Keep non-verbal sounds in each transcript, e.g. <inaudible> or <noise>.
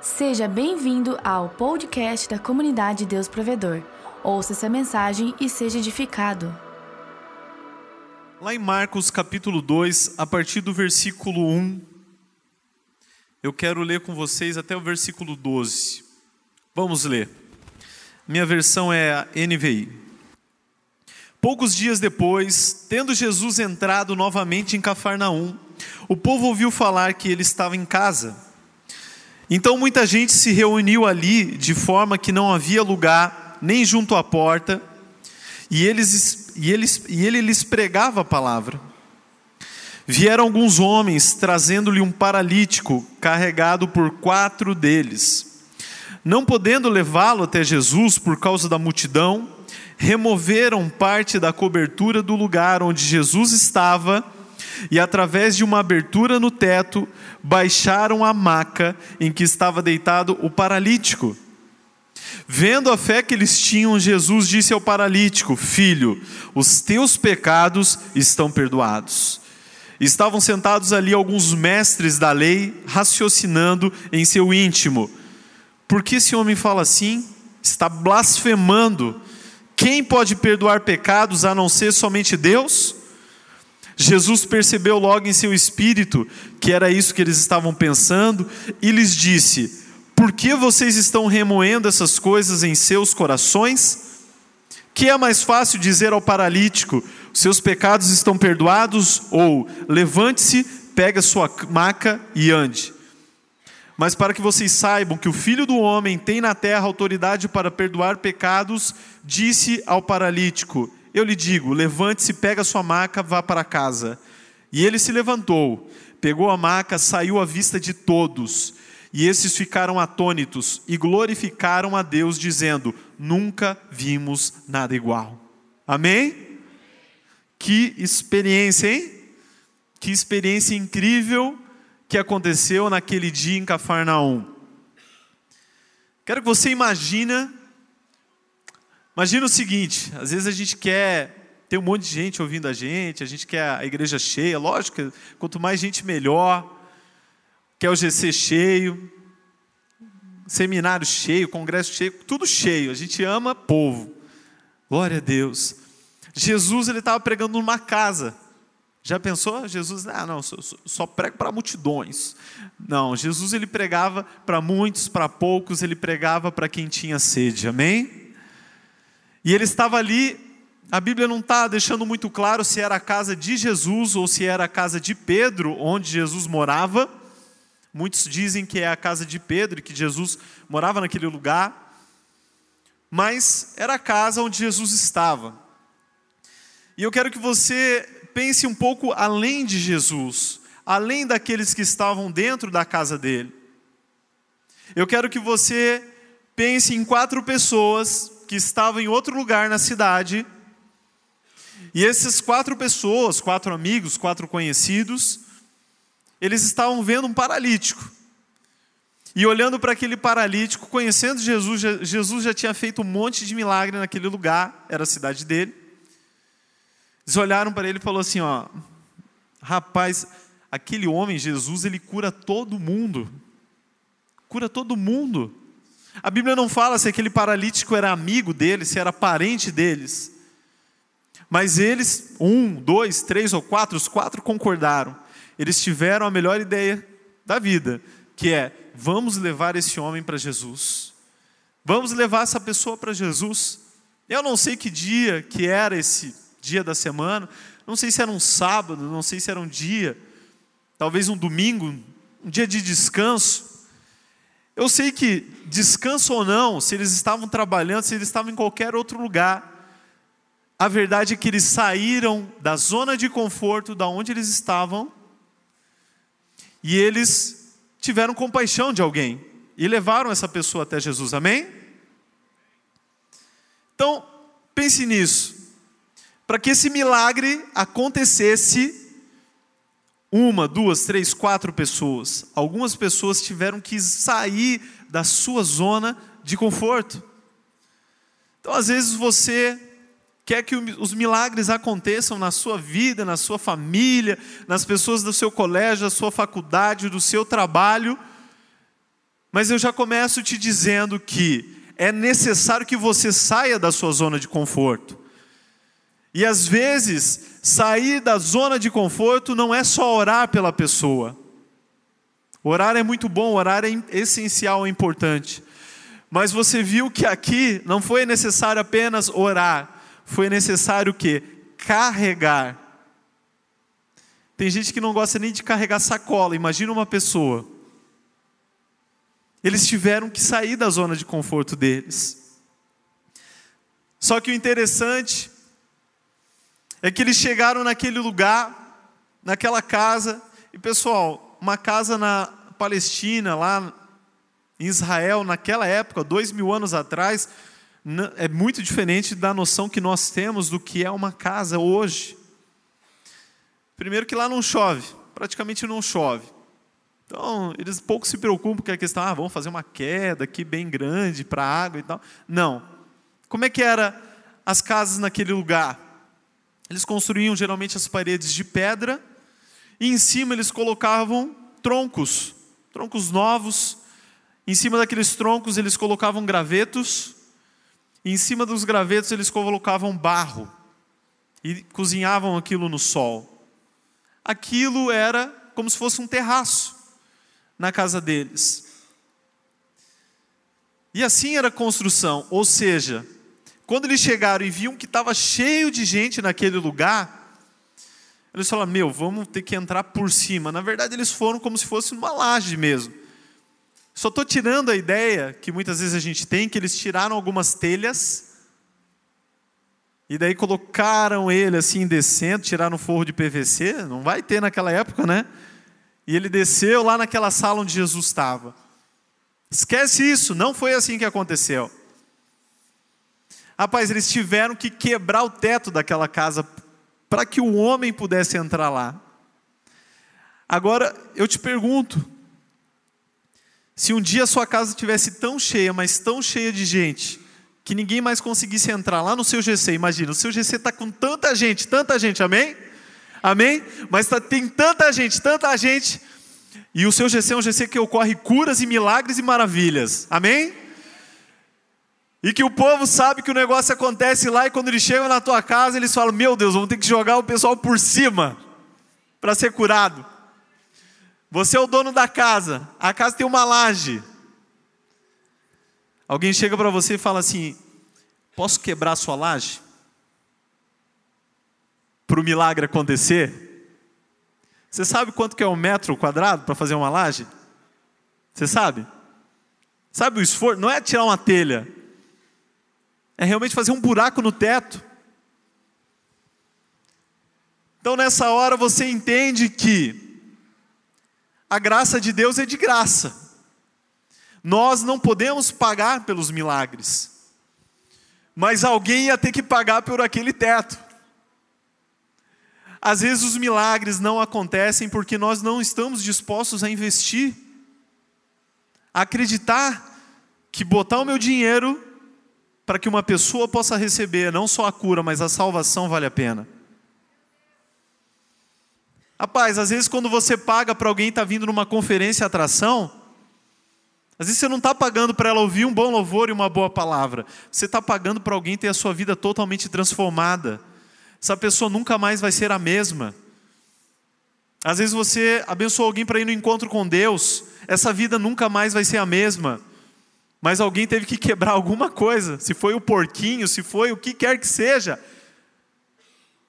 Seja bem-vindo ao podcast da comunidade Deus Provedor. Ouça essa mensagem e seja edificado. Lá em Marcos capítulo 2, a partir do versículo 1, eu quero ler com vocês até o versículo 12. Vamos ler. Minha versão é a NVI. Poucos dias depois, tendo Jesus entrado novamente em Cafarnaum, o povo ouviu falar que ele estava em casa. Então muita gente se reuniu ali, de forma que não havia lugar nem junto à porta, e, eles, e, eles, e ele lhes pregava a palavra. Vieram alguns homens trazendo-lhe um paralítico, carregado por quatro deles. Não podendo levá-lo até Jesus por causa da multidão, removeram parte da cobertura do lugar onde Jesus estava e, através de uma abertura no teto, baixaram a maca em que estava deitado o paralítico. Vendo a fé que eles tinham, Jesus disse ao paralítico: Filho, os teus pecados estão perdoados. Estavam sentados ali alguns mestres da lei, raciocinando em seu íntimo: Por que esse homem fala assim? Está blasfemando. Quem pode perdoar pecados a não ser somente Deus? Jesus percebeu logo em seu espírito que era isso que eles estavam pensando e lhes disse: Por que vocês estão remoendo essas coisas em seus corações? Que é mais fácil dizer ao paralítico: Seus pecados estão perdoados? Ou levante-se, pegue a sua maca e ande. Mas para que vocês saibam que o Filho do Homem tem na terra autoridade para perdoar pecados, disse ao paralítico: eu lhe digo: levante-se, pega sua maca, vá para casa. E ele se levantou, pegou a maca, saiu à vista de todos. E esses ficaram atônitos e glorificaram a Deus, dizendo: Nunca vimos nada igual. Amém? Que experiência, hein? Que experiência incrível que aconteceu naquele dia em Cafarnaum. Quero que você imagine Imagina o seguinte: às vezes a gente quer ter um monte de gente ouvindo a gente, a gente quer a igreja cheia, lógico, quanto mais gente melhor, quer o GC cheio, seminário cheio, congresso cheio, tudo cheio. A gente ama povo. Glória a Deus. Jesus ele estava pregando numa casa. Já pensou? Jesus, ah, não, só, só prego para multidões. Não, Jesus ele pregava para muitos, para poucos, ele pregava para quem tinha sede. Amém? E ele estava ali, a Bíblia não está deixando muito claro se era a casa de Jesus ou se era a casa de Pedro, onde Jesus morava. Muitos dizem que é a casa de Pedro que Jesus morava naquele lugar. Mas era a casa onde Jesus estava. E eu quero que você pense um pouco além de Jesus, além daqueles que estavam dentro da casa dele. Eu quero que você pense em quatro pessoas que estava em outro lugar na cidade. E essas quatro pessoas, quatro amigos, quatro conhecidos, eles estavam vendo um paralítico. E olhando para aquele paralítico, conhecendo Jesus, Jesus já tinha feito um monte de milagre naquele lugar, era a cidade dele. Eles olharam para ele e falaram assim: ó, rapaz, aquele homem, Jesus, ele cura todo mundo. Cura todo mundo. A Bíblia não fala se aquele paralítico era amigo deles, se era parente deles. Mas eles, um, dois, três ou quatro, os quatro concordaram. Eles tiveram a melhor ideia da vida, que é: vamos levar esse homem para Jesus. Vamos levar essa pessoa para Jesus. Eu não sei que dia que era esse dia da semana, não sei se era um sábado, não sei se era um dia, talvez um domingo, um dia de descanso. Eu sei que, descanso ou não, se eles estavam trabalhando, se eles estavam em qualquer outro lugar, a verdade é que eles saíram da zona de conforto da onde eles estavam e eles tiveram compaixão de alguém e levaram essa pessoa até Jesus, amém? Então, pense nisso. Para que esse milagre acontecesse, uma, duas, três, quatro pessoas. Algumas pessoas tiveram que sair da sua zona de conforto. Então, às vezes, você quer que os milagres aconteçam na sua vida, na sua família, nas pessoas do seu colégio, da sua faculdade, do seu trabalho, Mas eu já começo te dizendo que é necessário que você saia da sua zona de conforto. E às vezes, sair da zona de conforto não é só orar pela pessoa. Orar é muito bom, orar é essencial, é importante. Mas você viu que aqui não foi necessário apenas orar, foi necessário o quê? Carregar. Tem gente que não gosta nem de carregar sacola, imagina uma pessoa. Eles tiveram que sair da zona de conforto deles. Só que o interessante é que eles chegaram naquele lugar, naquela casa, e pessoal, uma casa na Palestina, lá em Israel, naquela época, dois mil anos atrás, é muito diferente da noção que nós temos do que é uma casa hoje. Primeiro que lá não chove, praticamente não chove. Então, eles pouco se preocupam com a questão, ah, vamos fazer uma queda aqui bem grande para a água e tal. Não. Como é que era as casas naquele lugar? Eles construíam geralmente as paredes de pedra e em cima eles colocavam troncos, troncos novos. Em cima daqueles troncos eles colocavam gravetos e em cima dos gravetos eles colocavam barro e cozinhavam aquilo no sol. Aquilo era como se fosse um terraço na casa deles. E assim era a construção, ou seja, quando eles chegaram e viam que estava cheio de gente naquele lugar, eles falaram: Meu, vamos ter que entrar por cima. Na verdade, eles foram como se fosse uma laje mesmo. Só estou tirando a ideia que muitas vezes a gente tem, que eles tiraram algumas telhas e daí colocaram ele assim descendo, tiraram forro de PVC, não vai ter naquela época, né? E ele desceu lá naquela sala onde Jesus estava. Esquece isso, não foi assim que aconteceu. Rapaz, eles tiveram que quebrar o teto daquela casa para que o homem pudesse entrar lá. Agora, eu te pergunto: se um dia a sua casa estivesse tão cheia, mas tão cheia de gente, que ninguém mais conseguisse entrar lá no seu GC, imagina, o seu GC está com tanta gente, tanta gente, amém? Amém? Mas tá, tem tanta gente, tanta gente, e o seu GC é um GC que ocorre curas e milagres e maravilhas, amém? E que o povo sabe que o negócio acontece lá e quando eles chegam na tua casa, eles falam: Meu Deus, vamos ter que jogar o pessoal por cima para ser curado. Você é o dono da casa, a casa tem uma laje. Alguém chega para você e fala assim: Posso quebrar a sua laje? Para o milagre acontecer? Você sabe quanto que é um metro quadrado para fazer uma laje? Você sabe? Sabe o esforço? Não é tirar uma telha, é realmente fazer um buraco no teto. Então nessa hora você entende que a graça de Deus é de graça. Nós não podemos pagar pelos milagres, mas alguém ia ter que pagar por aquele teto. Às vezes os milagres não acontecem porque nós não estamos dispostos a investir, a acreditar que botar o meu dinheiro para que uma pessoa possa receber não só a cura, mas a salvação vale a pena. Rapaz, às vezes quando você paga para alguém estar tá vindo numa conferência atração, às vezes você não está pagando para ela ouvir um bom louvor e uma boa palavra. Você está pagando para alguém ter a sua vida totalmente transformada. Essa pessoa nunca mais vai ser a mesma. Às vezes você abençoa alguém para ir no encontro com Deus, essa vida nunca mais vai ser a mesma. Mas alguém teve que quebrar alguma coisa, se foi o porquinho, se foi o que quer que seja,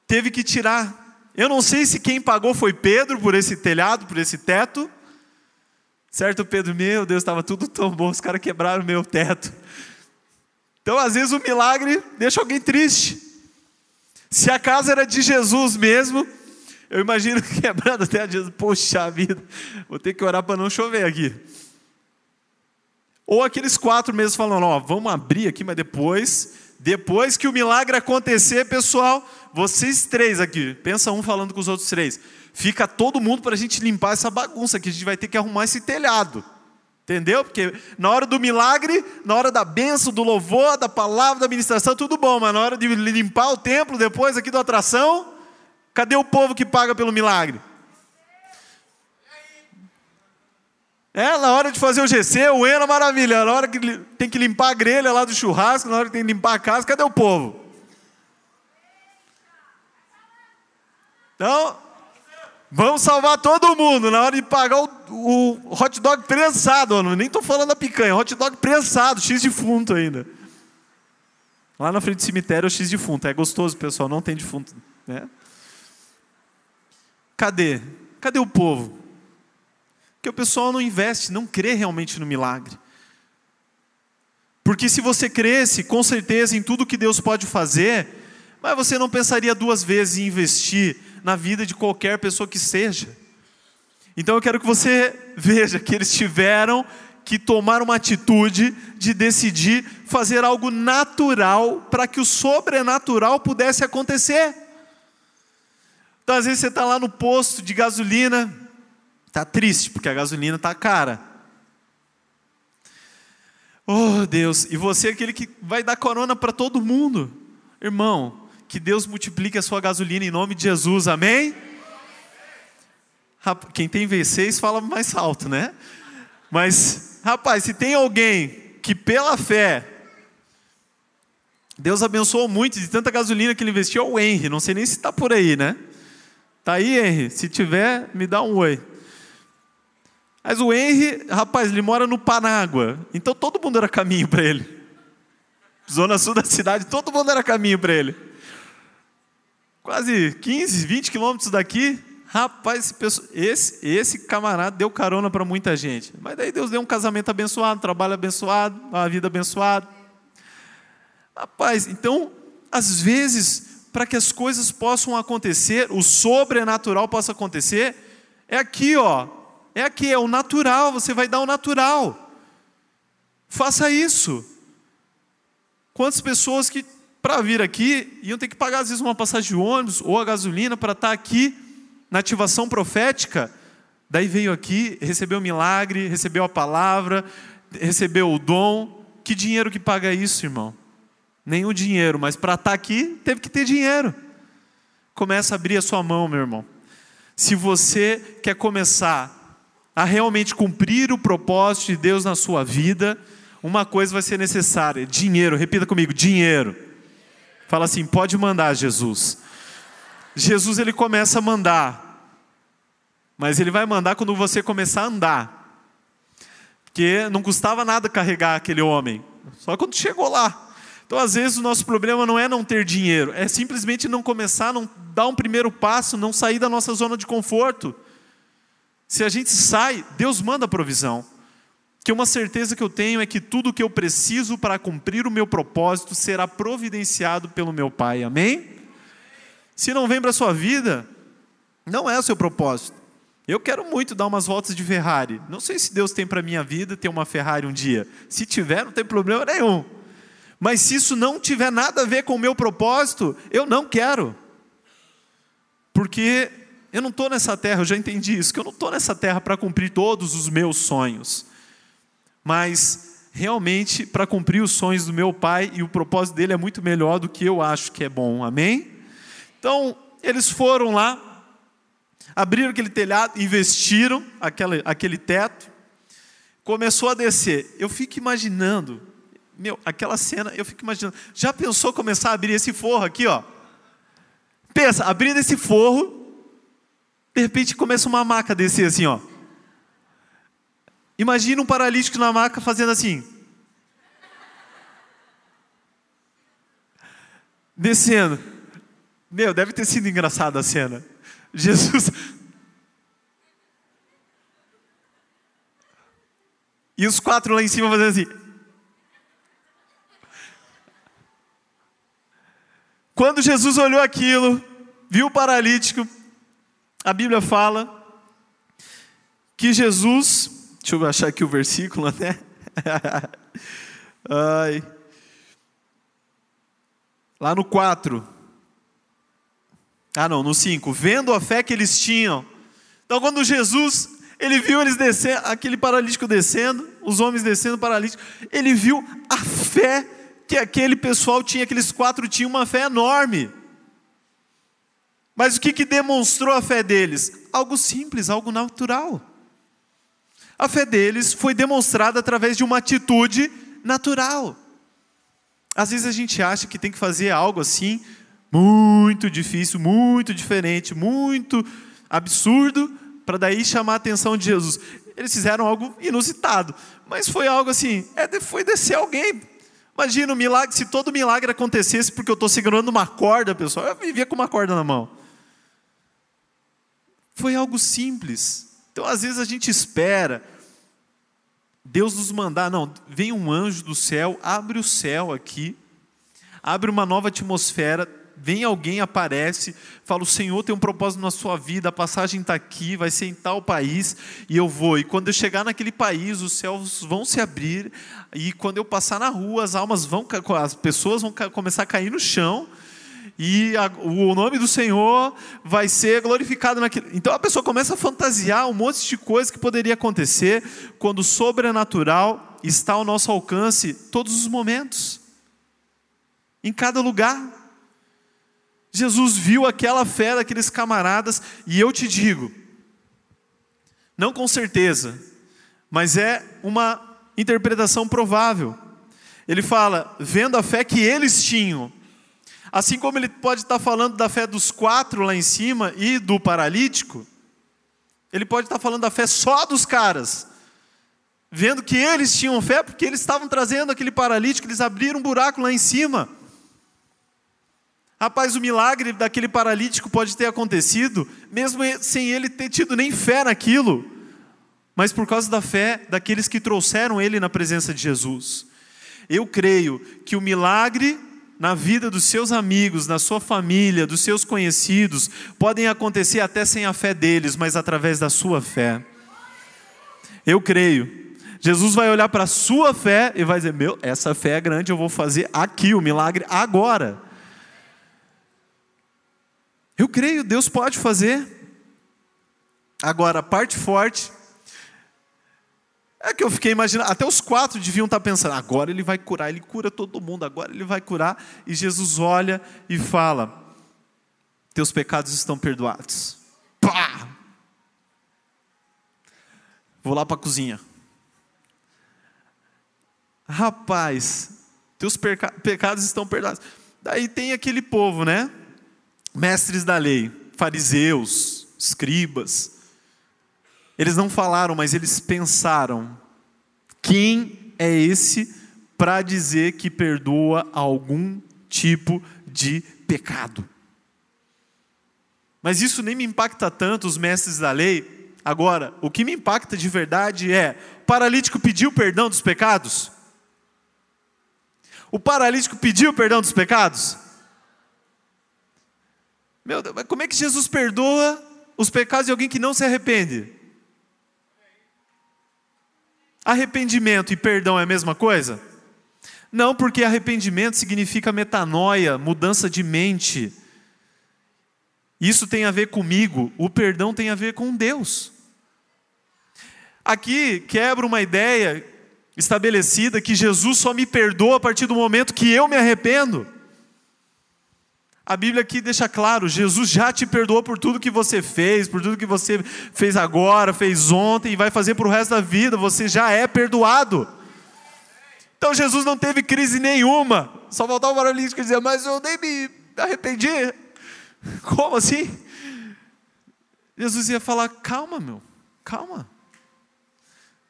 teve que tirar. Eu não sei se quem pagou foi Pedro por esse telhado, por esse teto. Certo, Pedro? Meu Deus, estava tudo tão bom, os caras quebraram meu teto. Então, às vezes, o milagre deixa alguém triste. Se a casa era de Jesus mesmo, eu imagino <laughs> quebrando até a Jesus, poxa vida, vou ter que orar para não chover aqui. Ou aqueles quatro meses falando, ó, vamos abrir aqui, mas depois, depois que o milagre acontecer, pessoal, vocês três aqui, pensa um falando com os outros três, fica todo mundo para a gente limpar essa bagunça, que a gente vai ter que arrumar esse telhado. Entendeu? Porque na hora do milagre, na hora da benção, do louvor, da palavra, da ministração, tudo bom, mas na hora de limpar o templo, depois aqui da atração, cadê o povo que paga pelo milagre? É, na hora de fazer o GC, o Ena maravilha. Na hora que tem que limpar a grelha lá do churrasco, na hora que tem que limpar a casa, cadê o povo? Então, vamos salvar todo mundo na hora de pagar o, o hot dog prensado. nem estou falando da picanha, hot dog prensado, X defunto ainda. Lá na frente do cemitério é o X defunto. É gostoso, pessoal, não tem defunto. Né? Cadê? Cadê o povo? Porque o pessoal não investe, não crê realmente no milagre. Porque se você cresce, com certeza, em tudo que Deus pode fazer, mas você não pensaria duas vezes em investir na vida de qualquer pessoa que seja. Então eu quero que você <laughs> veja que eles tiveram que tomar uma atitude de decidir fazer algo natural para que o sobrenatural pudesse acontecer. Então, às vezes, você está lá no posto de gasolina, está triste, porque a gasolina está cara. Oh, Deus, e você é aquele que vai dar corona para todo mundo. Irmão, que Deus multiplique a sua gasolina em nome de Jesus, amém? Quem tem V6 fala mais alto, né? Mas, rapaz, se tem alguém que pela fé, Deus abençoou muito de tanta gasolina que ele investiu, é o Henry. Não sei nem se está por aí, né? Tá aí, Henry? Se tiver, me dá um oi. Mas o Henry, rapaz, ele mora no Panágua. Então todo mundo era caminho para ele. Zona sul da cidade, todo mundo era caminho para ele quase 15, 20 quilômetros daqui. Rapaz, esse, esse camarada deu carona para muita gente. Mas daí Deus deu um casamento abençoado, um trabalho abençoado, uma vida abençoada. Rapaz, então, às vezes, para que as coisas possam acontecer, o sobrenatural possa acontecer, é aqui, ó. É aqui, é o natural, você vai dar o natural. Faça isso. Quantas pessoas que para vir aqui, iam ter que pagar às vezes uma passagem de ônibus ou a gasolina para estar tá aqui na ativação profética. Daí veio aqui, recebeu o milagre, recebeu a palavra, recebeu o dom. Que dinheiro que paga isso, irmão? Nenhum dinheiro, mas para estar tá aqui teve que ter dinheiro. Começa a abrir a sua mão, meu irmão. Se você quer começar a realmente cumprir o propósito de Deus na sua vida, uma coisa vai ser necessária: dinheiro. Repita comigo: dinheiro. Fala assim: pode mandar, Jesus. Jesus ele começa a mandar, mas ele vai mandar quando você começar a andar, porque não custava nada carregar aquele homem, só quando chegou lá. Então, às vezes, o nosso problema não é não ter dinheiro, é simplesmente não começar, não dar um primeiro passo, não sair da nossa zona de conforto. Se a gente sai, Deus manda a provisão que uma certeza que eu tenho é que tudo o que eu preciso para cumprir o meu propósito será providenciado pelo meu Pai. Amém? Se não vem para a sua vida, não é o seu propósito. Eu quero muito dar umas voltas de Ferrari. Não sei se Deus tem para minha vida ter uma Ferrari um dia. Se tiver, não tem problema nenhum. Mas se isso não tiver nada a ver com o meu propósito, eu não quero. Porque eu não estou nessa terra, eu já entendi isso, que eu não estou nessa terra para cumprir todos os meus sonhos mas realmente para cumprir os sonhos do meu pai e o propósito dele é muito melhor do que eu acho que é bom, amém? Então, eles foram lá, abriram aquele telhado, investiram aquele, aquele teto, começou a descer. Eu fico imaginando, meu, aquela cena, eu fico imaginando, já pensou começar a abrir esse forro aqui, ó? Pensa, abrindo esse forro, de repente começa uma maca a descer assim, ó. Imagina um paralítico na maca fazendo assim. Descendo. Meu, deve ter sido engraçada a cena. Jesus. E os quatro lá em cima fazendo assim. Quando Jesus olhou aquilo, viu o paralítico, a Bíblia fala que Jesus Deixa eu achar aqui o versículo até. <laughs> Ai. Lá no 4. Ah, não, no 5. Vendo a fé que eles tinham. Então, quando Jesus, ele viu eles descendo, aquele paralítico descendo, os homens descendo paralítico, ele viu a fé que aquele pessoal tinha, aqueles quatro tinham uma fé enorme. Mas o que, que demonstrou a fé deles? Algo simples, algo natural A fé deles foi demonstrada através de uma atitude natural. Às vezes a gente acha que tem que fazer algo assim, muito difícil, muito diferente, muito absurdo, para daí chamar a atenção de Jesus. Eles fizeram algo inusitado, mas foi algo assim, é, foi descer alguém. Imagina o milagre, se todo milagre acontecesse porque eu estou segurando uma corda, pessoal, eu vivia com uma corda na mão. Foi algo simples. Então, às vezes a gente espera Deus nos mandar, não, vem um anjo do céu, abre o céu aqui, abre uma nova atmosfera, vem alguém, aparece, fala: O Senhor tem um propósito na sua vida, a passagem está aqui, vai ser em tal país, e eu vou. E quando eu chegar naquele país, os céus vão se abrir, e quando eu passar na rua, as almas vão, as pessoas vão começar a cair no chão, e a, o nome do Senhor vai ser glorificado naquilo. Então a pessoa começa a fantasiar um monte de coisa que poderia acontecer quando o sobrenatural está ao nosso alcance todos os momentos, em cada lugar. Jesus viu aquela fé daqueles camaradas, e eu te digo, não com certeza, mas é uma interpretação provável. Ele fala, vendo a fé que eles tinham, assim como ele pode estar falando da fé dos quatro lá em cima e do paralítico, ele pode estar falando da fé só dos caras, vendo que eles tinham fé, porque eles estavam trazendo aquele paralítico, eles abriram um buraco lá em cima. Rapaz, o milagre daquele paralítico pode ter acontecido, mesmo sem ele ter tido nem fé naquilo, mas por causa da fé daqueles que trouxeram ele na presença de Jesus. Eu creio que o milagre na vida dos seus amigos, na sua família, dos seus conhecidos, podem acontecer até sem a fé deles, mas através da sua fé. Eu creio. Jesus vai olhar para a sua fé e vai dizer: Meu, essa fé é grande, eu vou fazer aqui o milagre agora. Eu creio, Deus pode fazer. Agora, a parte forte é que eu fiquei imaginando, até os quatro deviam estar pensando, agora ele vai curar, ele cura todo mundo, agora ele vai curar. E Jesus olha e fala: Teus pecados estão perdoados. Pá! Vou lá para a cozinha. Rapaz, teus pecados estão perdoados. Daí tem aquele povo, né? mestres da lei, fariseus, escribas, eles não falaram, mas eles pensaram: quem é esse para dizer que perdoa algum tipo de pecado? Mas isso nem me impacta tanto, os mestres da lei. Agora, o que me impacta de verdade é: o paralítico pediu perdão dos pecados? O paralítico pediu perdão dos pecados? Meu Deus, mas como é que Jesus perdoa os pecados de alguém que não se arrepende? Arrependimento e perdão é a mesma coisa? Não, porque arrependimento significa metanoia, mudança de mente. Isso tem a ver comigo, o perdão tem a ver com Deus. Aqui quebra uma ideia estabelecida que Jesus só me perdoa a partir do momento que eu me arrependo. A Bíblia aqui deixa claro: Jesus já te perdoou por tudo que você fez, por tudo que você fez agora, fez ontem e vai fazer para o resto da vida. Você já é perdoado. Então Jesus não teve crise nenhuma. Só faltava o paralítico dizer: Mas eu nem me arrependi. Como assim? Jesus ia falar: Calma, meu, calma.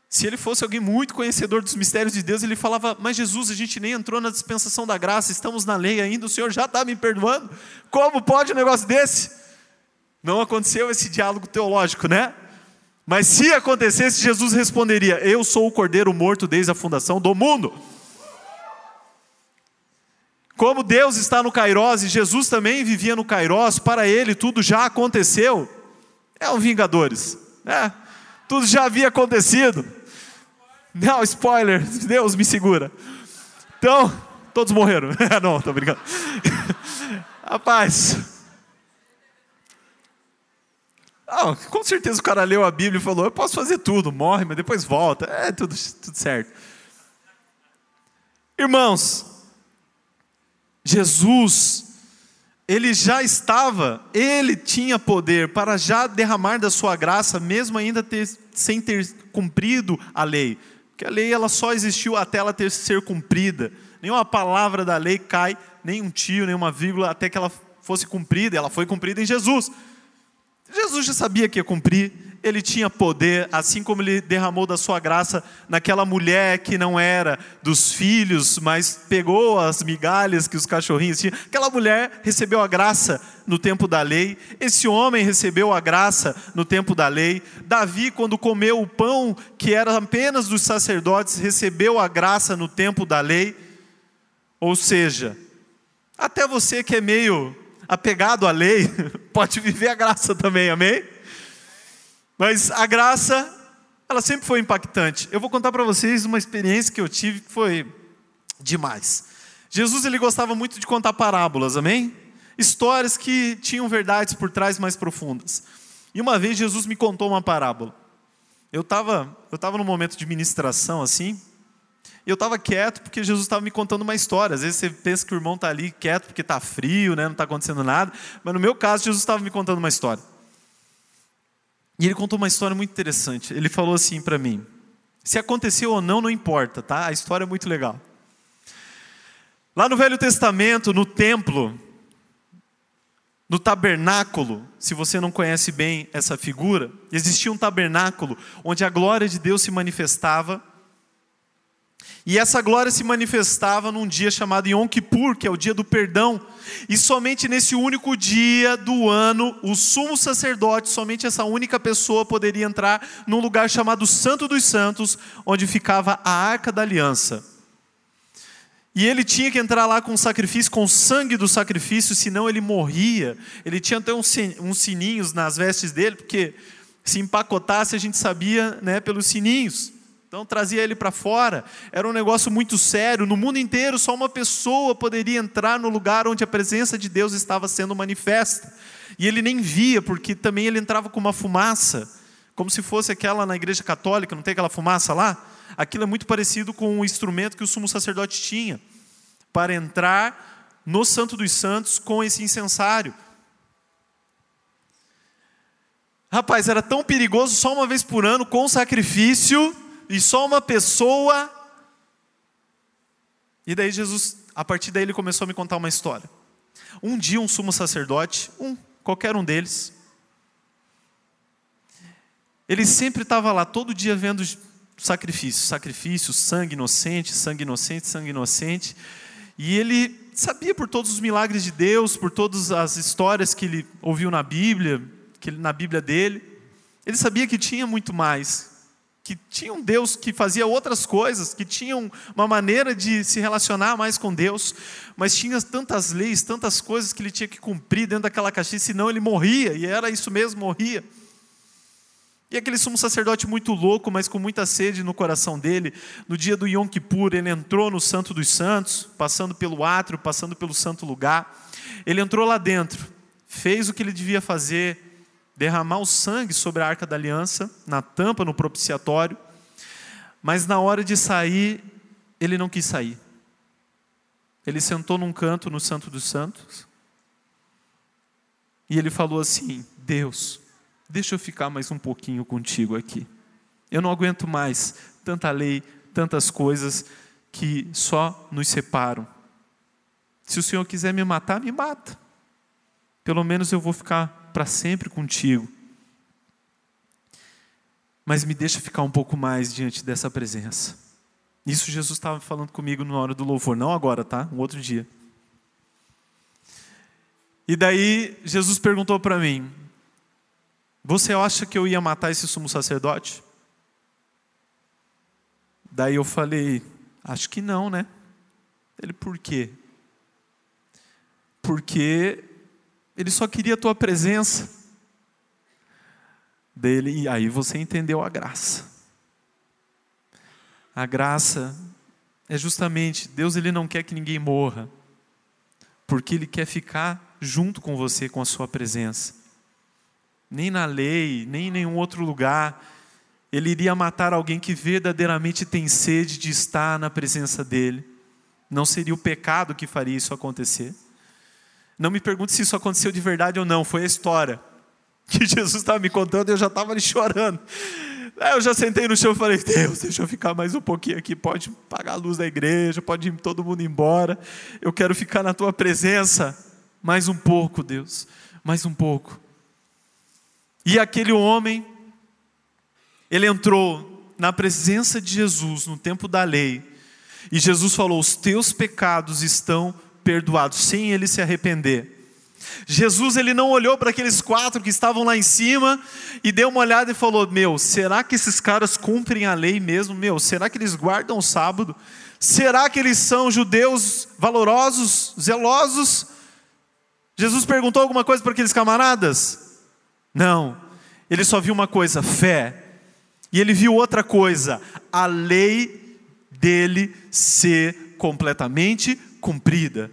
Se ele fosse alguém muito conhecedor dos mistérios de Deus, ele falava: Mas Jesus, a gente nem entrou na dispensação da graça, estamos na lei ainda, o Senhor já está me perdoando. Como pode um negócio desse? Não aconteceu esse diálogo teológico, né? Mas se acontecesse, Jesus responderia: Eu sou o cordeiro morto desde a fundação do mundo. Como Deus está no Cairós e Jesus também vivia no Cairós, para ele tudo já aconteceu. É um Vingadores, né? Tudo já havia acontecido. <laughs> Não, spoiler, Deus me segura. Então, todos morreram. <laughs> Não, tô brincando. <laughs> Rapaz. Ah, com certeza o cara leu a Bíblia e falou: Eu posso fazer tudo, morre, mas depois volta. É tudo, tudo certo. Irmãos, Jesus ele já estava, ele tinha poder para já derramar da sua graça, mesmo ainda ter, sem ter cumprido a lei. Porque a lei ela só existiu até ela ter ser cumprida. Nenhuma palavra da lei cai, nem um tio, nenhuma vírgula, até que ela fosse cumprida. Ela foi cumprida em Jesus. Jesus já sabia que ia cumprir, ele tinha poder, assim como ele derramou da sua graça naquela mulher que não era dos filhos, mas pegou as migalhas que os cachorrinhos tinham. Aquela mulher recebeu a graça no tempo da lei, esse homem recebeu a graça no tempo da lei. Davi, quando comeu o pão que era apenas dos sacerdotes, recebeu a graça no tempo da lei. Ou seja, até você que é meio apegado à lei, <laughs> pode viver a graça também, amém? Mas a graça, ela sempre foi impactante. Eu vou contar para vocês uma experiência que eu tive que foi demais. Jesus ele gostava muito de contar parábolas, amém? Histórias que tinham verdades por trás mais profundas. E uma vez Jesus me contou uma parábola. Eu estava eu tava num momento de ministração assim, e eu estava quieto porque Jesus estava me contando uma história. Às vezes você pensa que o irmão está ali quieto porque está frio, né? não está acontecendo nada. Mas no meu caso, Jesus estava me contando uma história. E ele contou uma história muito interessante. Ele falou assim para mim: se aconteceu ou não, não importa, tá? A história é muito legal. Lá no Velho Testamento, no templo, no tabernáculo, se você não conhece bem essa figura, existia um tabernáculo onde a glória de Deus se manifestava e essa glória se manifestava num dia chamado Yom Kippur, que é o dia do perdão. E somente nesse único dia do ano, o sumo sacerdote, somente essa única pessoa poderia entrar num lugar chamado Santo dos Santos, onde ficava a arca da aliança. E ele tinha que entrar lá com sacrifício, com o sangue do sacrifício, senão ele morria. Ele tinha até uns sininhos nas vestes dele, porque se empacotasse a gente sabia né, pelos sininhos. Então trazia ele para fora. Era um negócio muito sério. No mundo inteiro, só uma pessoa poderia entrar no lugar onde a presença de Deus estava sendo manifesta. E ele nem via, porque também ele entrava com uma fumaça, como se fosse aquela na igreja católica, não tem aquela fumaça lá? Aquilo é muito parecido com o instrumento que o sumo sacerdote tinha para entrar no Santo dos Santos com esse incensário. Rapaz, era tão perigoso só uma vez por ano com sacrifício e só uma pessoa. E daí Jesus, a partir daí ele começou a me contar uma história. Um dia um sumo sacerdote, um, qualquer um deles, ele sempre estava lá, todo dia vendo sacrifício, sacrifício, sangue inocente, sangue inocente, sangue inocente. E ele sabia por todos os milagres de Deus, por todas as histórias que ele ouviu na Bíblia, que ele, na Bíblia dele. Ele sabia que tinha muito mais, que tinha um Deus que fazia outras coisas, que tinha uma maneira de se relacionar mais com Deus, mas tinha tantas leis, tantas coisas que ele tinha que cumprir dentro daquela caixinha, senão ele morria, e era isso mesmo, morria. E aquele sumo sacerdote muito louco, mas com muita sede no coração dele, no dia do Yom Kippur, ele entrou no Santo dos Santos, passando pelo átrio, passando pelo santo lugar. Ele entrou lá dentro, fez o que ele devia fazer, derramar o sangue sobre a arca da aliança, na tampa, no propiciatório, mas na hora de sair, ele não quis sair. Ele sentou num canto no Santo dos Santos e ele falou assim: Deus, deixa eu ficar mais um pouquinho contigo aqui. Eu não aguento mais tanta lei, tantas coisas que só nos separam. Se o Senhor quiser me matar, me mata. Pelo menos eu vou ficar para sempre contigo. Mas me deixa ficar um pouco mais diante dessa presença. Isso Jesus estava falando comigo na hora do louvor, não agora, tá? Um outro dia. E daí Jesus perguntou para mim: Você acha que eu ia matar esse sumo sacerdote? Daí eu falei: Acho que não, né? Ele, por quê? Porque ele só queria a tua presença. Dele, e aí você entendeu a graça. A graça é justamente Deus ele não quer que ninguém morra, porque ele quer ficar junto com você com a sua presença. Nem na lei, nem em nenhum outro lugar ele iria matar alguém que verdadeiramente tem sede de estar na presença dele. Não seria o pecado que faria isso acontecer. Não me pergunte se isso aconteceu de verdade ou não, foi a história <laughs> que Jesus estava me contando e eu já estava ali chorando. Aí eu já sentei no chão e falei: Deus, deixa eu ficar mais um pouquinho aqui. Pode pagar a luz da igreja, pode ir todo mundo embora. Eu quero ficar na tua presença mais um pouco, Deus, mais um pouco. E aquele homem, ele entrou na presença de Jesus no tempo da lei, e Jesus falou: Os teus pecados estão perdoados, sem ele se arrepender. Jesus ele não olhou para aqueles quatro que estavam lá em cima e deu uma olhada e falou: Meu, será que esses caras cumprem a lei mesmo? Meu, será que eles guardam o sábado? Será que eles são judeus valorosos, zelosos? Jesus perguntou alguma coisa para aqueles camaradas? Não, ele só viu uma coisa: fé. E ele viu outra coisa: a lei dele ser completamente cumprida.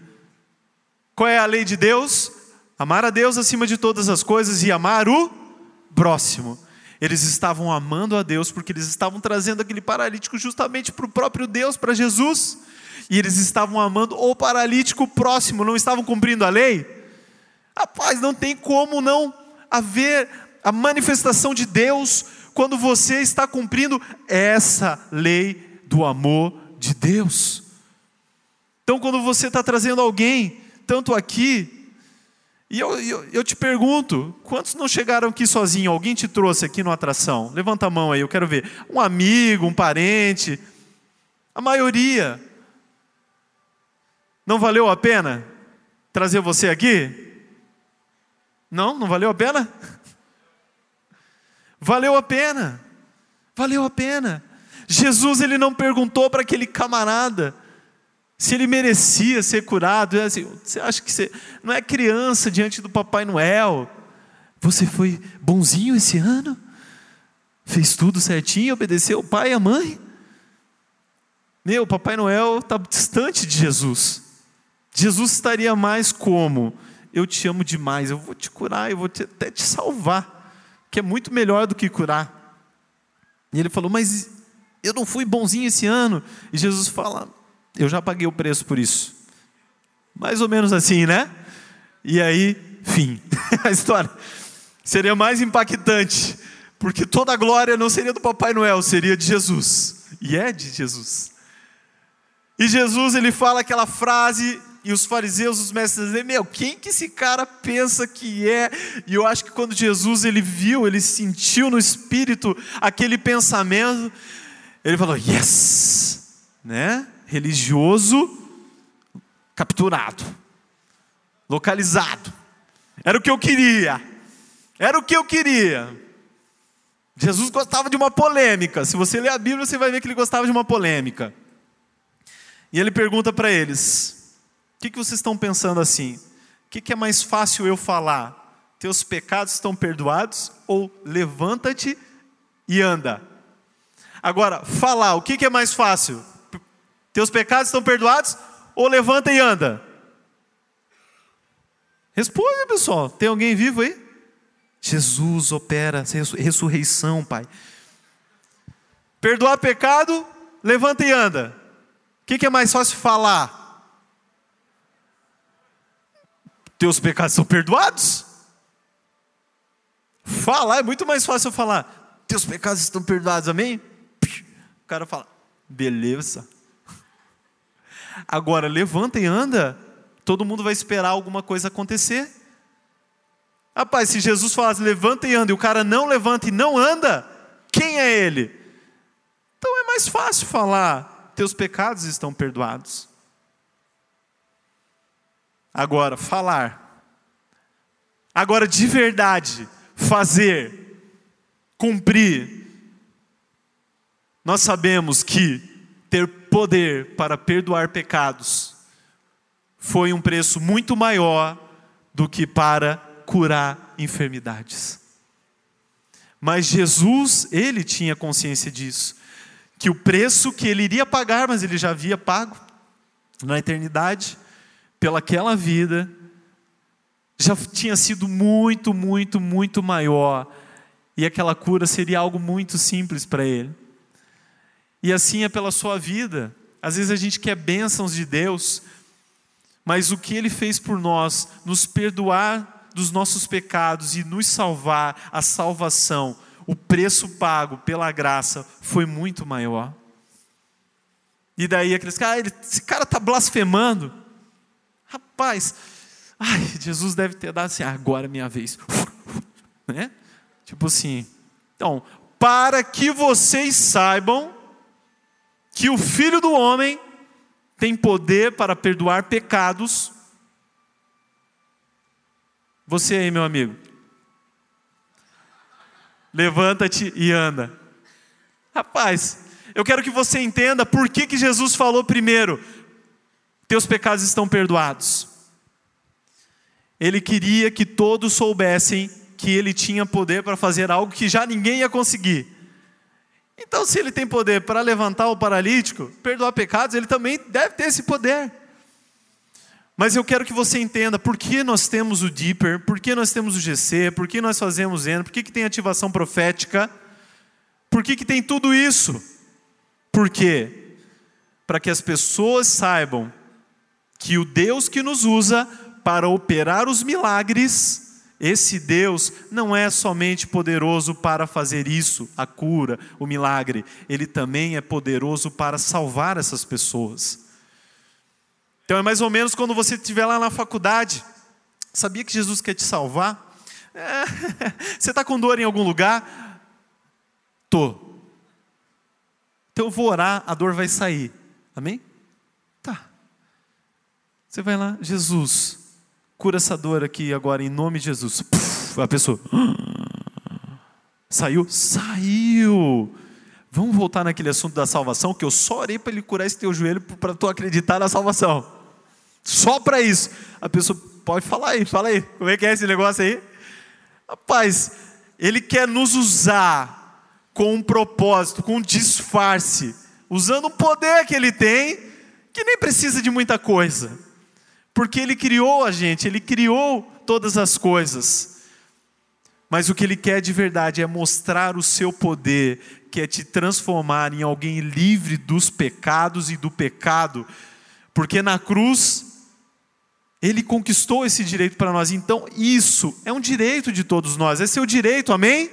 Qual é a lei de Deus? Amar a Deus acima de todas as coisas e amar o próximo. Eles estavam amando a Deus porque eles estavam trazendo aquele paralítico justamente para o próprio Deus, para Jesus. E eles estavam amando o paralítico próximo, não estavam cumprindo a lei? Rapaz, não tem como não haver a manifestação de Deus quando você está cumprindo essa lei do amor de Deus. Então, quando você está trazendo alguém, tanto aqui e eu, eu, eu, te pergunto: quantos não chegaram aqui sozinhos? Alguém te trouxe aqui no atração? Levanta a mão aí, eu quero ver. Um amigo, um parente. A maioria. Não valeu a pena trazer você aqui? Não? Não valeu a pena? <laughs> Valeu a pena. Valeu a pena. Jesus ele não perguntou para aquele camarada se ele merecia ser curado, é assim, você acha que você não é criança diante do Papai Noel? Você foi bonzinho esse ano? Fez tudo certinho, obedeceu o pai e a mãe? Meu, o Papai Noel está distante de Jesus. Jesus estaria mais como? Eu te amo demais, eu vou te curar, eu vou te, até te salvar, que é muito melhor do que curar. E ele falou, mas eu não fui bonzinho esse ano. E Jesus fala, eu já paguei o preço por isso. Mais ou menos assim, né? E aí, fim. <laughs> a história seria mais impactante, porque toda a glória não seria do Papai Noel, seria de Jesus. E é de Jesus. E Jesus ele fala aquela frase e os fariseus, os mestres dizem: "Meu, quem que esse cara pensa que é?" E eu acho que quando Jesus ele viu, ele sentiu no espírito aquele pensamento, ele falou: "Yes!" Né? Religioso capturado, localizado. Era o que eu queria. Era o que eu queria. Jesus gostava de uma polêmica. Se você ler a Bíblia, você vai ver que ele gostava de uma polêmica. E ele pergunta para eles: O que, que vocês estão pensando assim? O que, que é mais fácil eu falar? Teus pecados estão perdoados? Ou levanta-te e anda? Agora, falar, o que, que é mais fácil? Teus pecados estão perdoados? Ou levanta e anda? Responde, pessoal. Tem alguém vivo aí? Jesus opera ressurreição, Pai. Perdoar pecado, levanta e anda. O que, que é mais fácil falar? Teus pecados são perdoados? Falar é muito mais fácil falar. Teus pecados estão perdoados, amém? O cara fala, beleza. Agora, levanta e anda, todo mundo vai esperar alguma coisa acontecer. Rapaz, se Jesus falasse levanta e anda, e o cara não levanta e não anda, quem é ele? Então é mais fácil falar: teus pecados estão perdoados. Agora, falar. Agora, de verdade, fazer, cumprir. Nós sabemos que ter poder para perdoar pecados foi um preço muito maior do que para curar enfermidades. Mas Jesus, ele tinha consciência disso, que o preço que ele iria pagar, mas ele já havia pago na eternidade, pelaquela vida, já tinha sido muito, muito, muito maior, e aquela cura seria algo muito simples para ele. E assim é pela sua vida. Às vezes a gente quer bênçãos de Deus, mas o que ele fez por nós, nos perdoar dos nossos pecados e nos salvar, a salvação, o preço pago pela graça foi muito maior. E daí aqueles caras, ah, esse cara está blasfemando. Rapaz, ai, Jesus deve ter dado assim, ah, agora é minha vez. <laughs> Né? Tipo assim. Então, para que vocês saibam que o Filho do Homem tem poder para perdoar pecados. Você aí, meu amigo. Levanta-te e anda. Rapaz, eu quero que você entenda por que, que Jesus falou primeiro: teus pecados estão perdoados. Ele queria que todos soubessem que ele tinha poder para fazer algo que já ninguém ia conseguir. Então, se ele tem poder para levantar o paralítico, perdoar pecados, ele também deve ter esse poder. Mas eu quero que você entenda por que nós temos o Deeper, por que nós temos o GC, por que nós fazemos Zen, por que, que tem ativação profética, por que, que tem tudo isso. Por quê? Para que as pessoas saibam que o Deus que nos usa para operar os milagres, esse Deus não é somente poderoso para fazer isso, a cura, o milagre, ele também é poderoso para salvar essas pessoas. Então é mais ou menos quando você estiver lá na faculdade, sabia que Jesus quer te salvar? É, <laughs> você está com dor em algum lugar? Tô. Então eu vou orar, a dor vai sair. Amém? Tá. Você vai lá, Jesus, cura essa dor aqui agora em nome de Jesus. Puf, a pessoa. Saiu? Saiu! Vamos voltar naquele assunto da salvação, que eu só orei para ele curar esse teu joelho para tu acreditar na salvação. Só para isso. A pessoa pode falar aí, fala aí. Como é que é esse negócio aí? Rapaz, ele quer nos usar com um propósito, com um disfarce, usando o poder que ele tem, que nem precisa de muita coisa, porque ele criou a gente, ele criou todas as coisas. Mas o que ele quer de verdade é mostrar o seu poder, que é te transformar em alguém livre dos pecados e do pecado, porque na cruz ele conquistou esse direito para nós. Então, isso é um direito de todos nós, é seu direito, amém?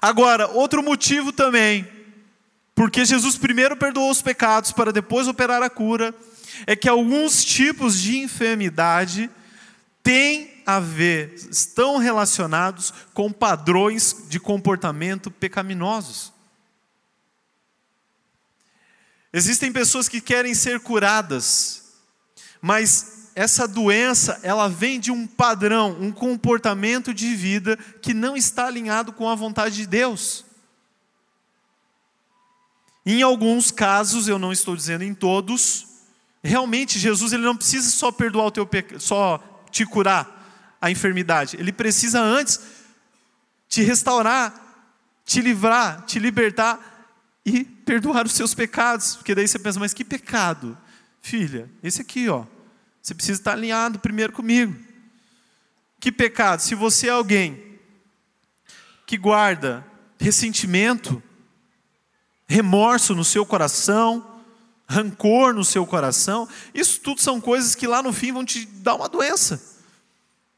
Agora, outro motivo também, porque Jesus primeiro perdoou os pecados para depois operar a cura, é que alguns tipos de enfermidade têm a ver, estão relacionados com padrões de comportamento pecaminosos. Existem pessoas que querem ser curadas, mas essa doença, ela vem de um padrão, um comportamento de vida que não está alinhado com a vontade de Deus. Em alguns casos, eu não estou dizendo em todos, realmente Jesus ele não precisa só perdoar o teu pecado, só te curar a enfermidade. Ele precisa antes te restaurar, te livrar, te libertar e perdoar os seus pecados. Porque daí você pensa, mas que pecado? Filha, esse aqui, ó. Você precisa estar alinhado primeiro comigo. Que pecado? Se você é alguém que guarda ressentimento, remorso no seu coração, rancor no seu coração, isso tudo são coisas que lá no fim vão te dar uma doença.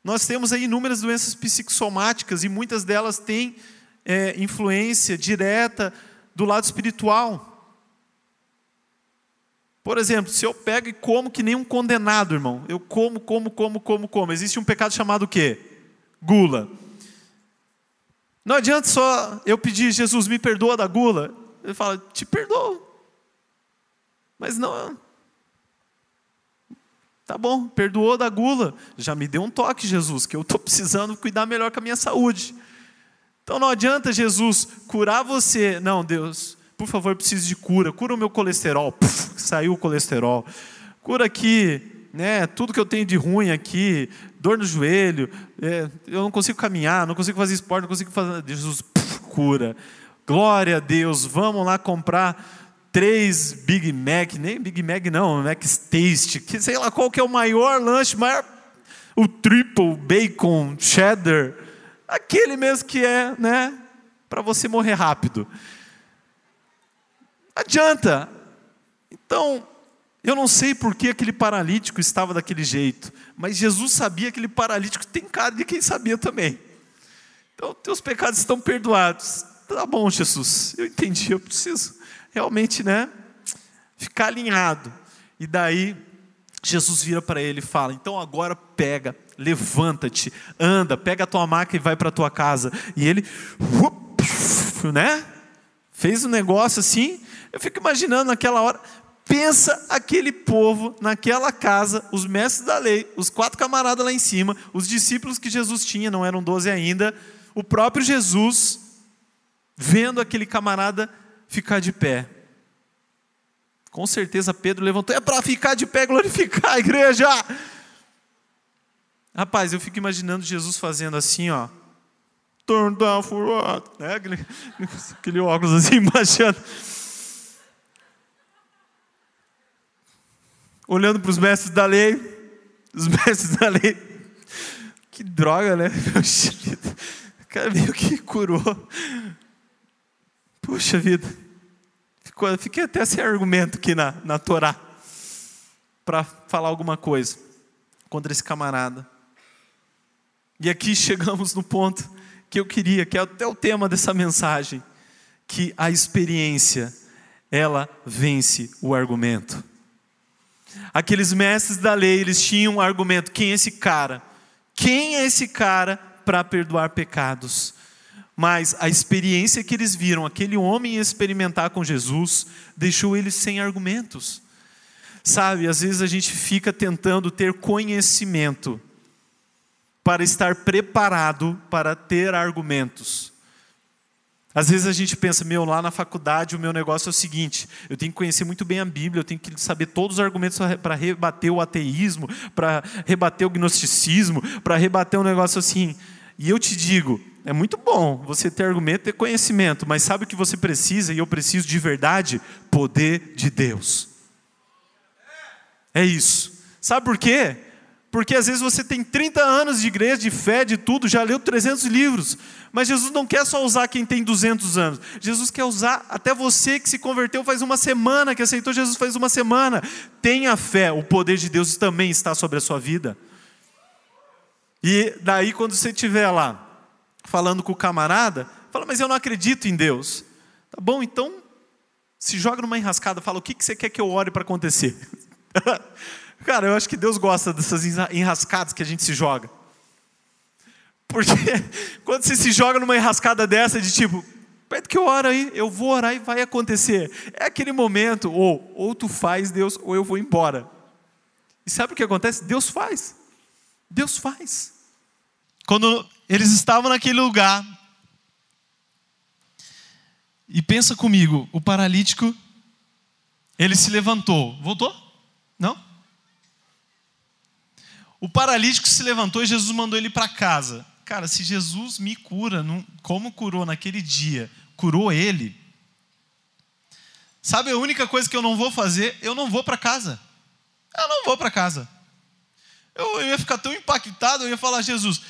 Nós temos aí inúmeras doenças psicossomáticas e muitas delas têm é, influência direta do lado espiritual. Por exemplo, se eu pego e como que nem um condenado, irmão, eu como, como, como, como, como. Existe um pecado chamado o quê? Gula. Não adianta só eu pedir, Jesus, me perdoa da gula. Ele fala, te perdoo. Mas não. Tá bom, perdoou da gula. Já me deu um toque, Jesus, que eu estou <laughs> precisando cuidar melhor com a minha saúde. Então não adianta Jesus curar você. Não, Deus, por favor, preciso de cura, cura o meu colesterol, Puf, saiu o colesterol, cura aqui, né, tudo que eu tenho de ruim aqui, dor no joelho, é, eu não consigo caminhar, não consigo fazer esporte, não consigo fazer, Jesus, Puf, cura, glória a Deus, vamos lá comprar três Big Mac, nem Big Mac não, Mac Taste, que sei lá qual que é o maior lanche, maior, o triple bacon cheddar, aquele mesmo que é, né, para você morrer rápido adianta. Então, Eu não sei por que aquele paralítico estava daquele jeito, mas Jesus sabia que aquele paralítico tem cara de quem sabia também. Então, teus pecados estão perdoados. Tá bom, Jesus, eu entendi, eu preciso realmente, né, ficar alinhado. E daí, Jesus vira para ele e fala: Então agora pega, levanta-te, anda, pega a tua maca e vai para a tua casa. E ele, né, fez um negócio assim. Eu fico imaginando naquela hora, Pensa aquele povo naquela casa, os mestres da lei, os quatro camaradas lá em cima, os discípulos que Jesus tinha, não eram doze ainda, o próprio Jesus, vendo aquele camarada ficar de pé. Com certeza Pedro levantou, é para ficar de pé, glorificar a igreja. Rapaz, eu fico imaginando Jesus fazendo assim, ó. Turn down for what? Né? Aquele, aquele óculos assim, <laughs> baixando. olhando para os mestres da lei, os mestres da lei. Que droga, né? <laughs> O cara meio que curou. Puxa vida. Fiquei até sem argumento aqui na, na Torá para falar alguma coisa contra esse camarada. E aqui chegamos no ponto que eu queria, que é até o tema dessa mensagem, que a experiência ela vence o argumento. Aqueles mestres da lei, eles tinham um argumento: quem é esse cara? Quem é esse cara para perdoar pecados? Mas a experiência que eles viram, aquele homem experimentar com Jesus, deixou eles sem argumentos. Sabe, às vezes a gente fica tentando ter conhecimento para estar preparado para ter argumentos. Às vezes a gente pensa, meu, lá na faculdade o meu negócio é o seguinte: eu tenho que conhecer muito bem a Bíblia, eu tenho que saber todos os argumentos para rebater o ateísmo, para rebater o gnosticismo, para rebater um negócio assim. E eu te digo, é muito bom você ter argumento, ter conhecimento, mas sabe o que você precisa, e eu preciso de verdade? Poder de Deus. É isso. Sabe por quê? Porque às vezes você tem 30 anos de igreja, de fé, de tudo, já leu 300 livros. Mas Jesus não quer só usar quem tem 200 anos. Jesus quer usar até você que se converteu faz uma semana, que aceitou Jesus faz uma semana. Tenha fé, o poder de Deus também está sobre a sua vida. E daí, quando você estiver lá, falando com o camarada, fala, mas eu não acredito em Deus. Tá bom, então se joga numa enrascada, fala, o que você quer que eu ore para acontecer? <laughs> Cara, eu acho que Deus gosta dessas enrascadas que a gente se joga. Porque <laughs> quando você se joga numa enrascada dessa de tipo, pede que eu oro aí, eu vou orar e vai acontecer. É aquele momento, ou, ou tu faz Deus, ou eu vou embora. E sabe o que acontece? Deus faz. Deus faz. Quando eles estavam naquele lugar, e pensa comigo, o paralítico, ele se levantou. Voltou? Não? O paralítico se levantou e Jesus mandou ele para casa. Cara, se Jesus me cura, como curou naquele dia, curou ele. Sabe a única coisa que eu não vou fazer? Eu não vou para casa. Eu não vou para casa. Eu, ia ficar tão impactado, eu ia falar, Jesus,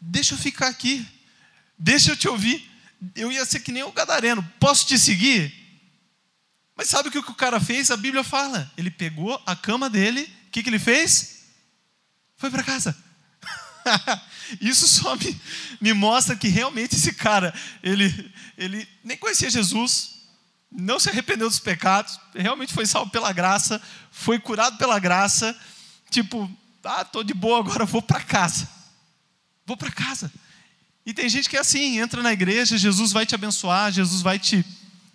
deixa eu ficar aqui. Deixa eu te ouvir. Eu ia ser que nem o gadareno. Posso te seguir? Mas sabe o que o cara fez? A Bíblia fala. Ele pegou a cama dele, o que, que ele fez? foi para casa. <laughs> Isso só me, me mostra que realmente esse cara, ele, ele nem conhecia Jesus, não se arrependeu dos pecados, realmente foi salvo pela graça, foi curado pela graça, tipo, ah, tô de boa agora, vou para casa. Vou para casa. E tem gente que é assim, entra na igreja, Jesus vai te abençoar, Jesus vai te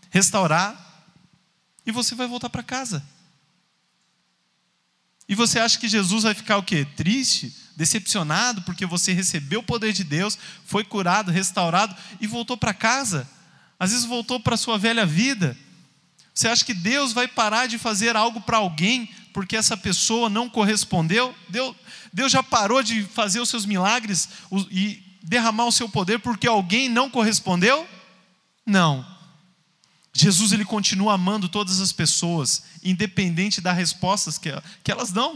restaurar, e você vai voltar para casa. E você acha que Jesus vai ficar o quê? Triste, decepcionado porque você recebeu o poder de Deus, foi curado, restaurado e voltou para casa? Às vezes voltou para a sua velha vida. Você acha que Deus vai parar de fazer algo para alguém porque essa pessoa não correspondeu? Deus, Deus já parou de fazer os seus milagres e derramar o seu poder porque alguém não correspondeu? Não. Jesus ele continua amando todas as pessoas, independente das respostas que, que elas dão.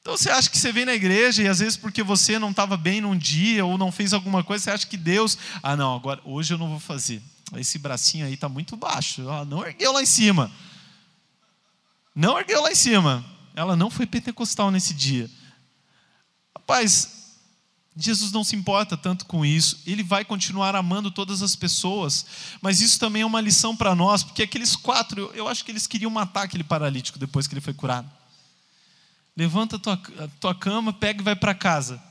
Então você acha que você vem na igreja e às vezes porque você não estava bem num dia ou não fez alguma coisa, você acha que Deus, ah não, agora hoje eu não vou fazer. Esse bracinho aí está muito baixo, não ergueu lá em cima. Não ergueu lá em cima. Ela não foi pentecostal nesse dia. Rapaz, Jesus não se importa tanto com isso, ele vai continuar amando todas as pessoas, mas isso também é uma lição para nós, porque aqueles quatro, eu acho que eles queriam matar aquele paralítico depois que ele foi curado. Levanta a tua, a tua cama, pega e vai para casa.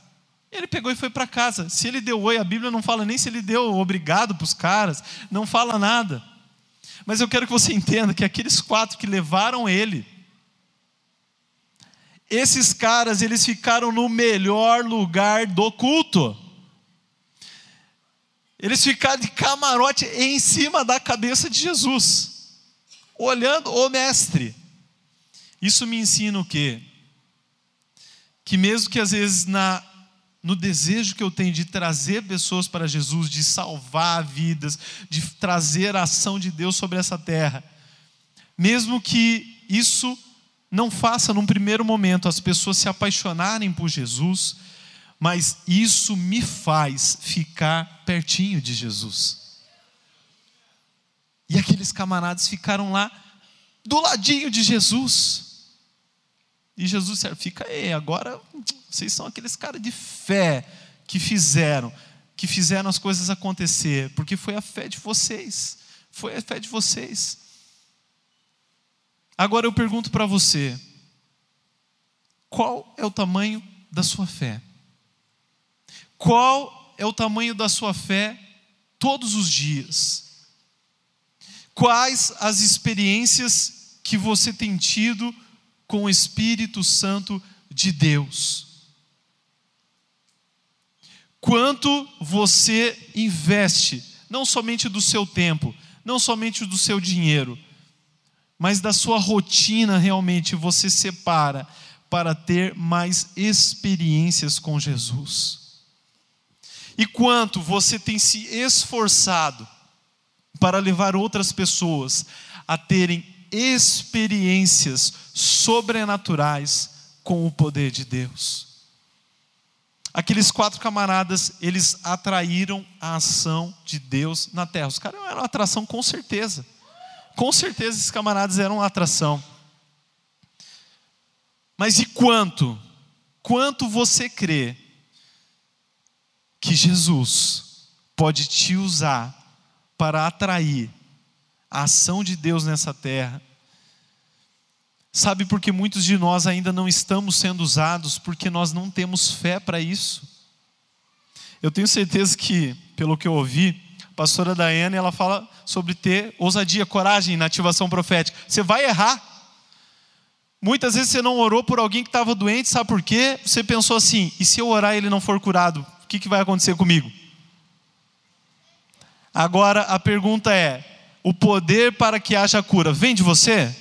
Ele pegou e foi para casa. Se ele deu oi, a Bíblia não fala nem se ele deu obrigado para os caras, não fala nada. Mas eu quero que você entenda que aqueles quatro que levaram ele, esses caras, eles ficaram no melhor lugar do culto. Eles ficaram de camarote em cima da cabeça de Jesus, olhando o mestre. Isso me ensina o quê? Que mesmo que às vezes na no desejo que eu tenho de trazer pessoas para Jesus, de salvar vidas, de trazer a ação de Deus sobre essa terra, mesmo que isso não faça num primeiro momento as pessoas se apaixonarem por Jesus, mas isso me faz ficar pertinho de Jesus. E aqueles camaradas ficaram lá do ladinho de Jesus. E Jesus disse: fica aí, agora vocês são aqueles caras de fé que fizeram, que fizeram as coisas acontecer, porque foi a fé de vocês. Foi a fé de vocês. Agora eu pergunto para você: qual é o tamanho da sua fé? Qual é o tamanho da sua fé todos os dias? Quais as experiências que você tem tido com o Espírito Santo de Deus? quanto você investe, não somente do seu tempo, não somente do seu dinheiro, mas da sua rotina realmente você separa para ter mais experiências com Jesus. E quanto você tem se esforçado para levar outras pessoas a terem experiências sobrenaturais com o poder de Deus. Aqueles quatro camaradas, eles atraíram a ação de Deus na terra. Os caras eram uma atração com certeza. Com certeza esses camaradas eram uma atração. Mas e quanto? Quanto você crê que Jesus pode te usar para atrair a ação de Deus nessa terra Sabe por que muitos de nós ainda não estamos sendo usados? Porque nós não temos fé para isso. Eu tenho certeza que, pelo que eu ouvi, a pastora Daiane, ela fala sobre ter ousadia, coragem na ativação profética. Você vai errar. Muitas vezes você não orou por alguém que estava doente, sabe por quê? Você pensou assim: e se eu orar e ele não for curado, o que, que vai acontecer comigo? Agora a pergunta é: o poder para que haja cura vem de você?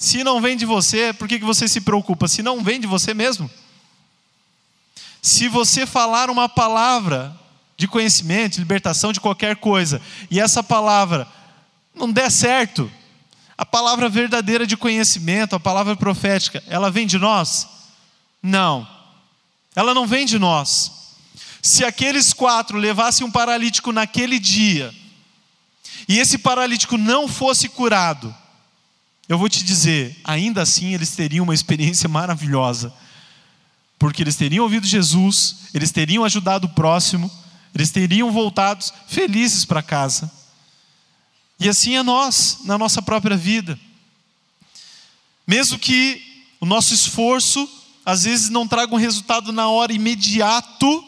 Se não vem de você, por que, que você se preocupa? Se não vem de você mesmo. Se você falar uma palavra de conhecimento, de libertação de qualquer coisa, e essa palavra não der certo, a palavra verdadeira de conhecimento, a palavra profética, ela vem de nós? Não. Ela não vem de nós. Se aqueles quatro levassem um paralítico naquele dia, e esse paralítico não fosse curado, eu vou te dizer, ainda assim eles teriam uma experiência maravilhosa, porque eles teriam ouvido Jesus, eles teriam ajudado o próximo, eles teriam voltado felizes para casa. E assim é nós, na nossa própria vida. Mesmo que o nosso esforço às vezes não traga um resultado na hora imediato,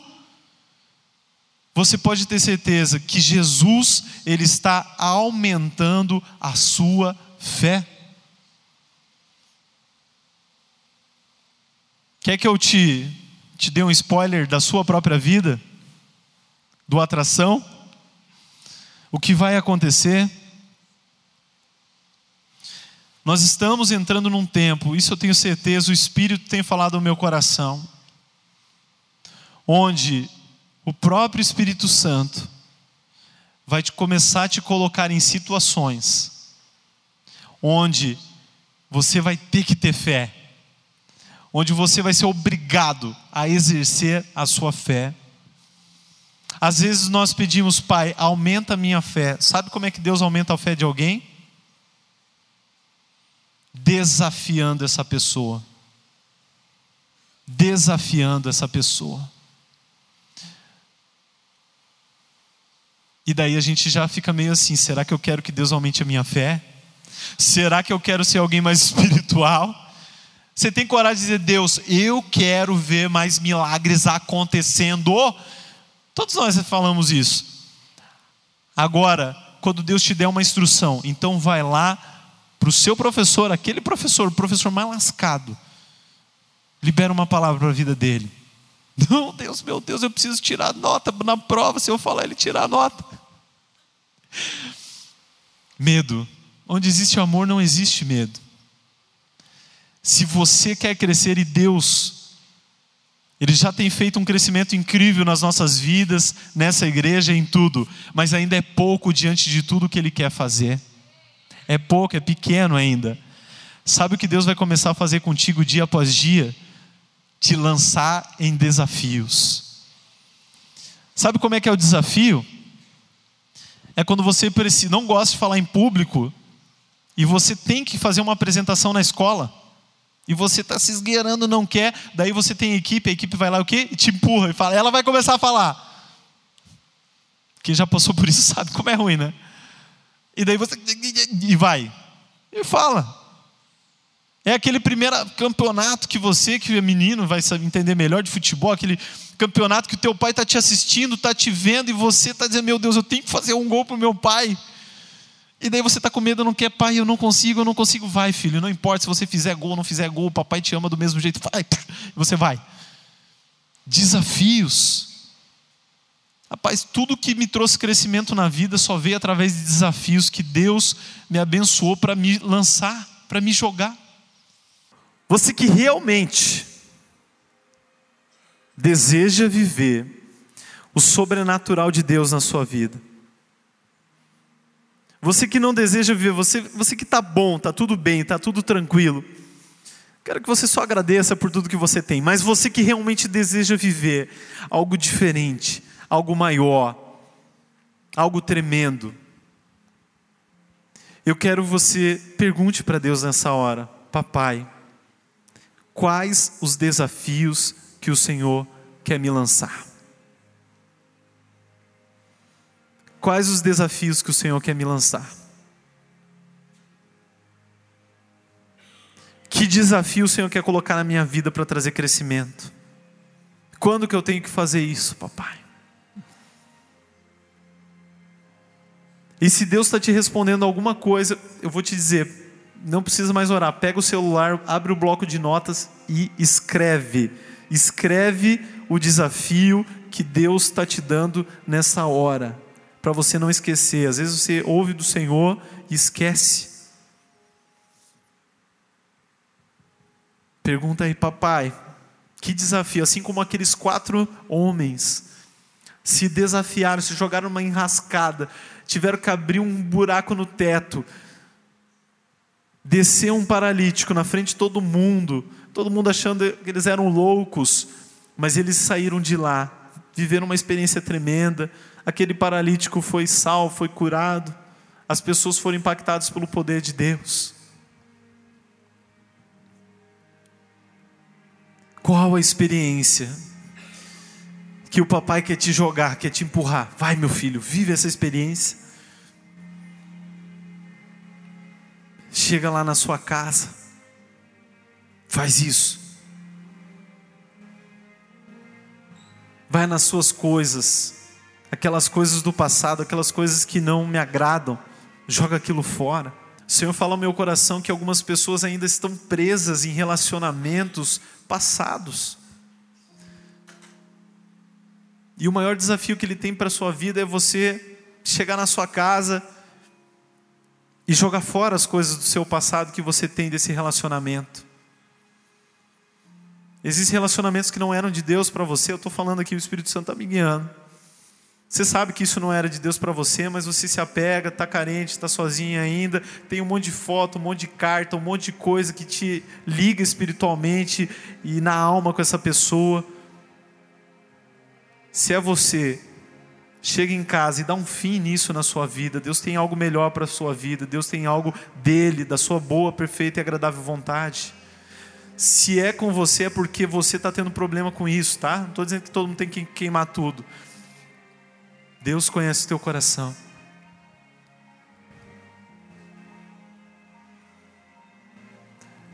você pode ter certeza que Jesus ele está aumentando a sua fé. Quer que eu te, te dê um spoiler da sua própria vida? Do atração? O que vai acontecer? Nós estamos entrando num tempo, isso eu tenho certeza, o Espírito tem falado ao meu coração, onde o próprio Espírito Santo vai te começar a te colocar em situações onde você vai ter que ter fé onde você vai ser obrigado a exercer a sua fé. Às vezes nós pedimos, Pai, aumenta a minha fé. Sabe como é que Deus aumenta a fé de alguém? desafiando essa pessoa. Desafiando essa pessoa. E daí a gente já fica meio assim: será que eu quero que Deus aumente a minha fé? Será que eu quero ser alguém mais <laughs> espiritual? Você tem coragem de dizer, Deus, eu quero ver mais milagres acontecendo. Todos nós falamos isso. Agora, quando Deus te der uma instrução, então vai lá para o seu professor, aquele professor, o professor mais lascado, libera uma palavra para a vida dele. <laughs> Não, Deus, meu Deus, eu preciso tirar nota na prova. Se eu falar ele tirar nota. Medo. Onde existe amor, não existe medo. Se você quer crescer e Deus, Ele já tem feito um crescimento incrível nas nossas vidas, nessa igreja, em tudo, mas ainda é pouco diante de tudo que Ele quer fazer. É pouco, é pequeno ainda. Sabe o que Deus vai começar a fazer contigo dia após dia? Te lançar em desafios. Sabe como é que é o desafio? É quando você não gosta de falar em público e você tem que fazer uma apresentação na escola. E você está se esgueirando, não quer, daí você tem equipe, a equipe vai lá o quê? E te empurra e fala, ela vai começar a falar. Quem já passou por isso <laughs> sabe como é ruim, né? E daí você e vai. E fala. É aquele primeiro campeonato que você, que é menino, vai entender melhor de futebol, aquele campeonato que o teu pai está te assistindo, está te vendo, e você está dizendo, meu Deus, eu tenho que fazer um gol para o meu pai. E daí você está com medo, não quer, pai, eu não consigo, eu não consigo. Vai, filho, não importa se você fizer gol não fizer gol, papai te ama do mesmo jeito. Vai, você vai. Desafios. Rapaz, tudo que me trouxe crescimento na vida só veio através de desafios que Deus me abençoou para me lançar, para me jogar. Você que realmente deseja viver o sobrenatural de Deus na sua vida você que não deseja viver, você, você que está bom, está tudo bem, está tudo tranquilo. Quero que você só agradeça por tudo que você tem. Mas você que realmente deseja viver algo diferente, algo maior, algo tremendo. Eu quero que você pergunte para Deus nessa hora, papai, quais os desafios que o Senhor quer me lançar? Quais os desafios que o Senhor quer me lançar? Que desafio o Senhor quer colocar na minha vida para trazer crescimento? Quando que eu tenho que fazer isso, papai? E se Deus está te respondendo alguma coisa, eu vou te dizer, não precisa mais orar. Pega o celular, abre o bloco de notas e escreve. Escreve o desafio que Deus está te dando nessa hora para você não esquecer. Às vezes você ouve do Senhor e esquece. Pergunta aí, papai, que desafio, assim como aqueles quatro homens se desafiaram, se jogaram numa enrascada, tiveram que abrir um buraco no teto, descer um paralítico na frente de todo mundo, todo mundo achando que eles eram loucos, mas eles saíram de lá, viveram uma experiência tremenda, aquele paralítico foi salvo, foi curado, as pessoas foram impactadas pelo poder de Deus. Qual a experiência que o papai quer te jogar, quer te empurrar? Vai, meu filho, vive essa experiência. Chega lá na sua casa, faz isso. Vai nas suas coisas, aquelas coisas do passado, aquelas coisas que não me agradam, joga aquilo fora. O Senhor fala ao meu coração que algumas pessoas ainda estão presas em relacionamentos passados. E o maior desafio que Ele tem para a sua vida é você chegar na sua casa e jogar fora as coisas do seu passado que você tem desse relacionamento. Existem relacionamentos que não eram de Deus para você, eu estou falando aqui, o Espírito Santo está me guiando. Você sabe que isso não era de Deus para você, mas você se apega, está carente, está sozinho ainda, tem um monte de foto, um monte de carta, um monte de coisa que te liga espiritualmente e na alma com essa pessoa. Se é você, chega em casa e dá um fim nisso na sua vida. Deus tem algo melhor para a sua vida, Deus tem algo dele, da sua boa, perfeita e agradável vontade. Se é com você, é porque você está tendo problema com isso, tá? Não estou dizendo que todo mundo tem que queimar tudo Deus conhece o teu coração.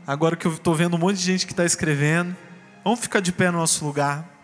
Agora que eu estou vendo um monte de gente que está escrevendo, vamos ficar de pé no nosso lugar.